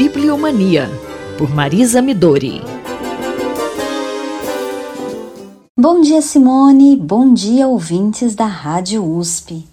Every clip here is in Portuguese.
Bibliomania, por Marisa Midori. Bom dia, Simone. Bom dia, ouvintes da Rádio USP.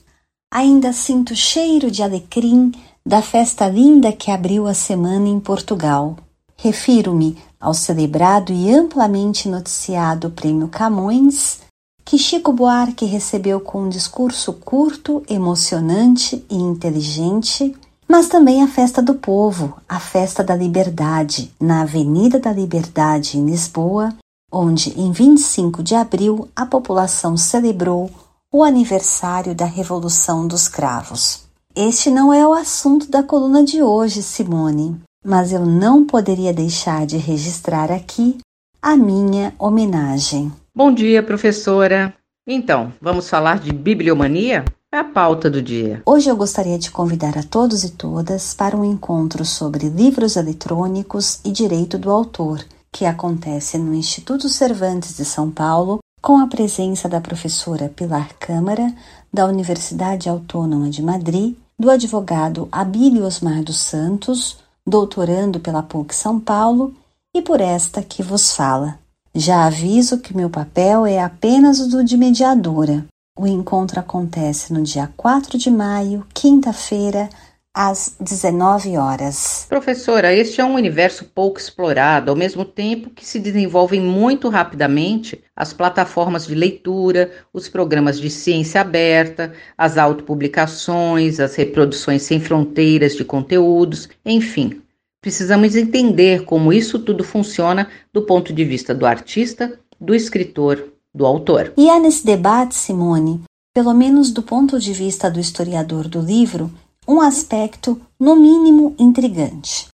Ainda sinto cheiro de alecrim da festa linda que abriu a semana em Portugal. Refiro-me ao celebrado e amplamente noticiado Prêmio Camões, que Chico Buarque recebeu com um discurso curto, emocionante e inteligente, mas também a Festa do Povo, a Festa da Liberdade, na Avenida da Liberdade, em Lisboa, onde, em 25 de abril, a população celebrou o aniversário da Revolução dos Cravos. Este não é o assunto da coluna de hoje, Simone, mas eu não poderia deixar de registrar aqui a minha homenagem. Bom dia, professora. Então, vamos falar de bibliomania? É a pauta do dia. Hoje eu gostaria de convidar a todos e todas para um encontro sobre livros eletrônicos e direito do autor, que acontece no Instituto Cervantes de São Paulo, com a presença da professora Pilar Câmara, da Universidade Autônoma de Madrid, do advogado Abílio Osmar dos Santos, doutorando pela PUC São Paulo, e por esta que vos fala. Já aviso que meu papel é apenas o do de mediadora. O encontro acontece no dia 4 de maio, quinta-feira, às 19 horas. Professora, este é um universo pouco explorado, ao mesmo tempo que se desenvolvem muito rapidamente as plataformas de leitura, os programas de ciência aberta, as autopublicações, as reproduções sem fronteiras de conteúdos, enfim. Precisamos entender como isso tudo funciona do ponto de vista do artista, do escritor, do autor. E há nesse debate, Simone, pelo menos do ponto de vista do historiador do livro, um aspecto, no mínimo, intrigante.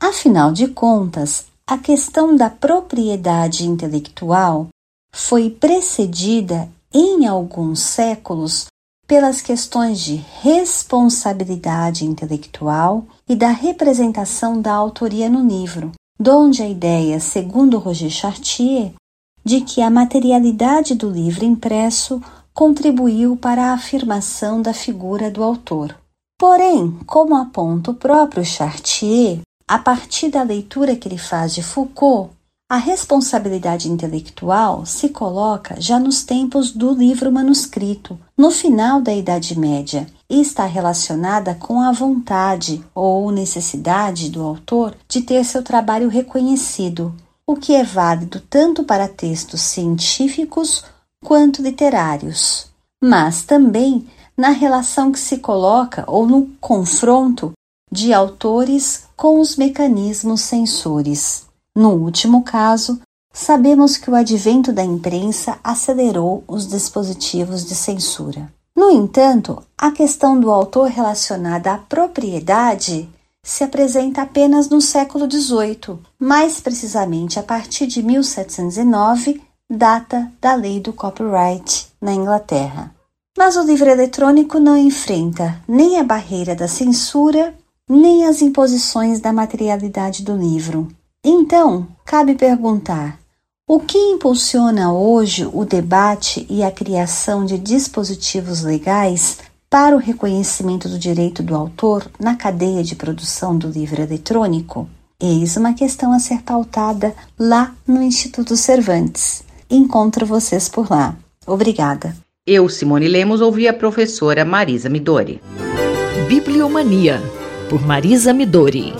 Afinal de contas, a questão da propriedade intelectual foi precedida em alguns séculos pelas questões de responsabilidade intelectual e da representação da autoria no livro, donde a ideia, segundo Roger Chartier, de que a materialidade do livro impresso contribuiu para a afirmação da figura do autor. Porém, como aponta o próprio Chartier, a partir da leitura que ele faz de Foucault, a responsabilidade intelectual se coloca já nos tempos do livro manuscrito, no final da Idade Média, e está relacionada com a vontade ou necessidade do autor de ter seu trabalho reconhecido, o que é válido tanto para textos científicos quanto literários, mas também na relação que se coloca ou no confronto de autores com os mecanismos censores. No último caso, sabemos que o advento da imprensa acelerou os dispositivos de censura. No entanto, a questão do autor relacionada à propriedade se apresenta apenas no século XVIII, mais precisamente a partir de 1709, data da lei do copyright na Inglaterra. Mas o livro eletrônico não enfrenta nem a barreira da censura, nem as imposições da materialidade do livro. Então, cabe perguntar: o que impulsiona hoje o debate e a criação de dispositivos legais para o reconhecimento do direito do autor na cadeia de produção do livro eletrônico? Eis uma questão a ser pautada lá no Instituto Cervantes. Encontro vocês por lá. Obrigada. Eu, Simone Lemos, ouvi a professora Marisa Midori. Bibliomania, por Marisa Midori.